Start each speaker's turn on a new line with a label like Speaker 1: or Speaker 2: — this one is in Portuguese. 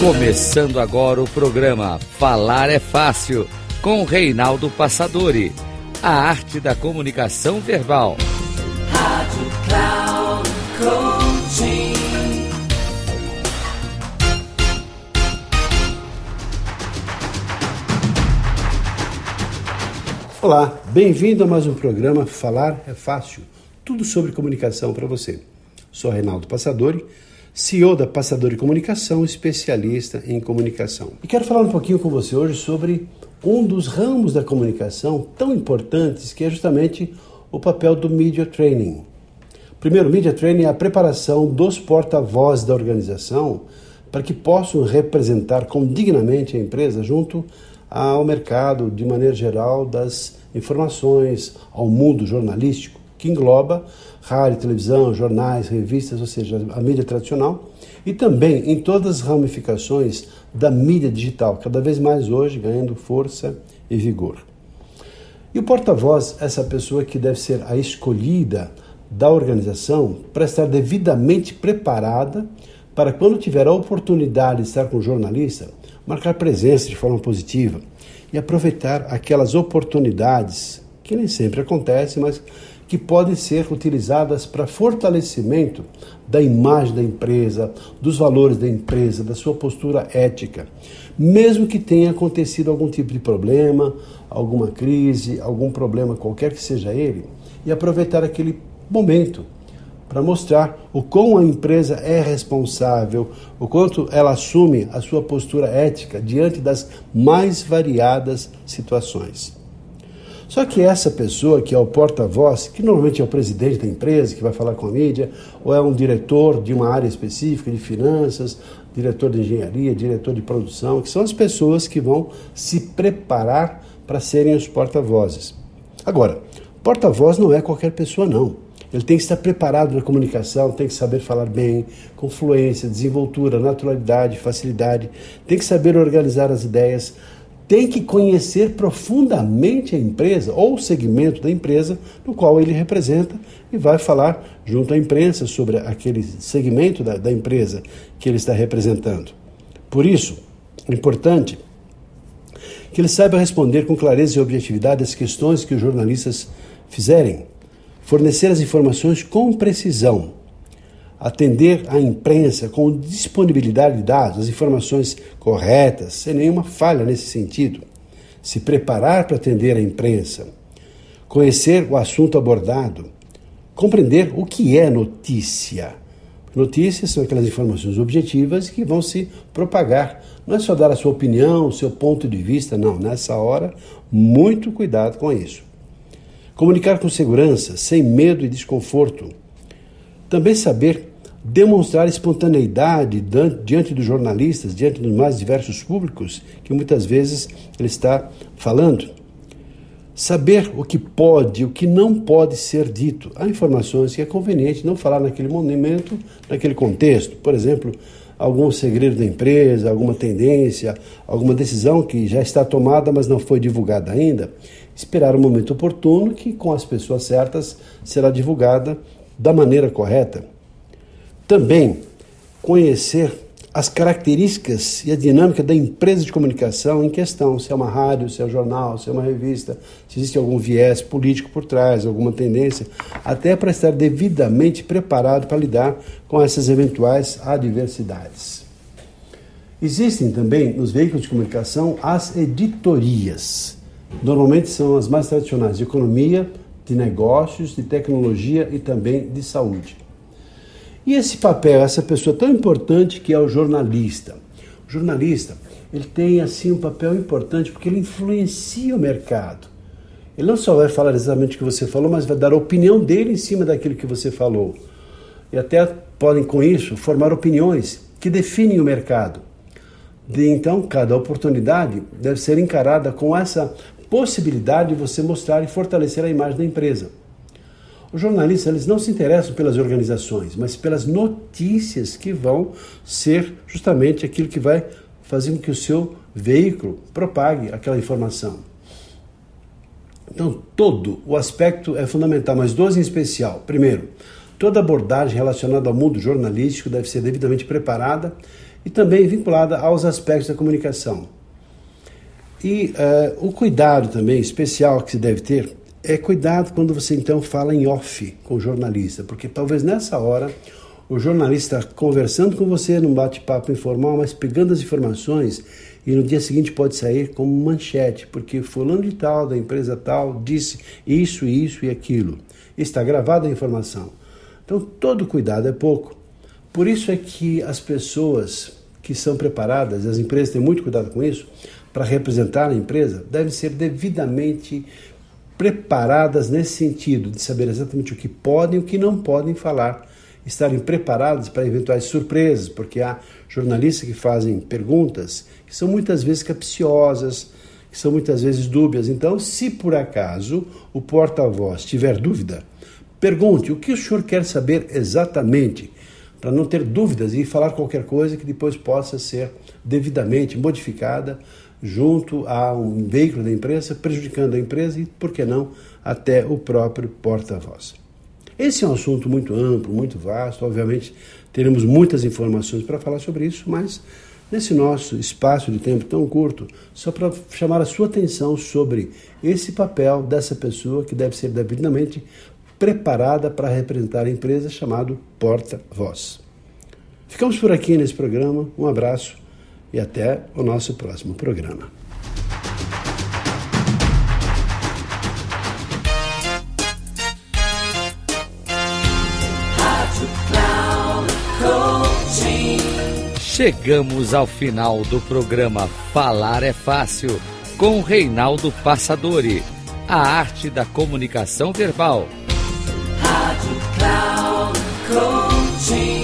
Speaker 1: Começando agora o programa Falar é Fácil, com Reinaldo Passadori. A arte da comunicação verbal. Rádio Cloud Coaching.
Speaker 2: Olá, bem-vindo a mais um programa Falar é Fácil. Tudo sobre comunicação para você. Sou Reinaldo Passadori CEO da Passador Comunicação, especialista em comunicação. E quero falar um pouquinho com você hoje sobre um dos ramos da comunicação tão importantes que é justamente o papel do Media Training. Primeiro, Media Training é a preparação dos porta-vozes da organização para que possam representar com dignamente a empresa junto ao mercado, de maneira geral, das informações, ao mundo jornalístico, que engloba rádio, televisão, jornais, revistas, ou seja, a mídia tradicional, e também em todas as ramificações da mídia digital, cada vez mais hoje ganhando força e vigor. E o porta-voz, essa pessoa que deve ser a escolhida da organização para estar devidamente preparada para quando tiver a oportunidade de estar com o jornalista, marcar presença de forma positiva e aproveitar aquelas oportunidades que nem sempre acontecem, mas que podem ser utilizadas para fortalecimento da imagem da empresa, dos valores da empresa, da sua postura ética, mesmo que tenha acontecido algum tipo de problema, alguma crise, algum problema qualquer que seja ele, e aproveitar aquele momento para mostrar o quão a empresa é responsável, o quanto ela assume a sua postura ética diante das mais variadas situações. Só que essa pessoa que é o porta-voz, que normalmente é o presidente da empresa que vai falar com a mídia, ou é um diretor de uma área específica de finanças, diretor de engenharia, diretor de produção, que são as pessoas que vão se preparar para serem os porta-vozes. Agora, porta-voz não é qualquer pessoa, não. Ele tem que estar preparado na comunicação, tem que saber falar bem, com fluência, desenvoltura, naturalidade, facilidade, tem que saber organizar as ideias, tem que conhecer profundamente a empresa ou o segmento da empresa no qual ele representa e vai falar junto à imprensa sobre aquele segmento da, da empresa que ele está representando. Por isso, é importante que ele saiba responder com clareza e objetividade as questões que os jornalistas fizerem, fornecer as informações com precisão atender à imprensa com disponibilidade de dados, as informações corretas, sem nenhuma falha nesse sentido. Se preparar para atender a imprensa, conhecer o assunto abordado, compreender o que é notícia. Notícias são aquelas informações objetivas que vão se propagar. Não é só dar a sua opinião, o seu ponto de vista, não. Nessa hora, muito cuidado com isso. Comunicar com segurança, sem medo e desconforto. Também saber demonstrar espontaneidade diante dos jornalistas, diante dos mais diversos públicos que muitas vezes ele está falando. Saber o que pode, o que não pode ser dito. Há informações que é conveniente não falar naquele momento, naquele contexto. Por exemplo, algum segredo da empresa, alguma tendência, alguma decisão que já está tomada, mas não foi divulgada ainda. Esperar o momento oportuno que, com as pessoas certas, será divulgada da maneira correta. Também conhecer as características e a dinâmica da empresa de comunicação em questão, se é uma rádio, se é um jornal, se é uma revista, se existe algum viés político por trás, alguma tendência, até para estar devidamente preparado para lidar com essas eventuais adversidades. Existem também nos veículos de comunicação as editorias. Normalmente são as mais tradicionais de economia, de negócios, de tecnologia e também de saúde. E esse papel, essa pessoa tão importante que é o jornalista. O jornalista, ele tem assim um papel importante porque ele influencia o mercado. Ele não só vai falar exatamente o que você falou, mas vai dar a opinião dele em cima daquilo que você falou. E até podem, com isso, formar opiniões que definem o mercado. De, então, cada oportunidade deve ser encarada com essa possibilidade de você mostrar e fortalecer a imagem da empresa. Os jornalistas eles não se interessam pelas organizações, mas pelas notícias que vão ser justamente aquilo que vai fazer com que o seu veículo propague aquela informação. Então, todo o aspecto é fundamental, mas dois em especial. Primeiro, toda abordagem relacionada ao mundo jornalístico deve ser devidamente preparada e também vinculada aos aspectos da comunicação. E uh, o cuidado também especial que se deve ter é cuidado quando você então fala em off com o jornalista, porque talvez nessa hora o jornalista conversando com você num bate-papo informal, mas pegando as informações e no dia seguinte pode sair como manchete, porque fulano de tal, da empresa tal, disse isso, isso e aquilo. Está gravada a informação. Então todo cuidado é pouco. Por isso é que as pessoas que são preparadas, as empresas têm muito cuidado com isso, para representar a empresa, devem ser devidamente preparadas nesse sentido, de saber exatamente o que podem e o que não podem falar estarem preparados para eventuais surpresas, porque há jornalistas que fazem perguntas que são muitas vezes capciosas, que são muitas vezes dúbias. Então, se por acaso o porta-voz tiver dúvida, pergunte o que o senhor quer saber exatamente, para não ter dúvidas e falar qualquer coisa que depois possa ser devidamente modificada junto a um veículo da imprensa, prejudicando a empresa e, por que não, até o próprio porta-voz. Esse é um assunto muito amplo, muito vasto. Obviamente, teremos muitas informações para falar sobre isso, mas nesse nosso espaço de tempo tão curto, só para chamar a sua atenção sobre esse papel dessa pessoa que deve ser devidamente preparada para representar a empresa, chamado porta-voz. Ficamos por aqui nesse programa. Um abraço e até o nosso próximo programa.
Speaker 1: Chegamos ao final do programa Falar é Fácil com Reinaldo Passadori, a arte da comunicação verbal. Rádio Cloud Coaching.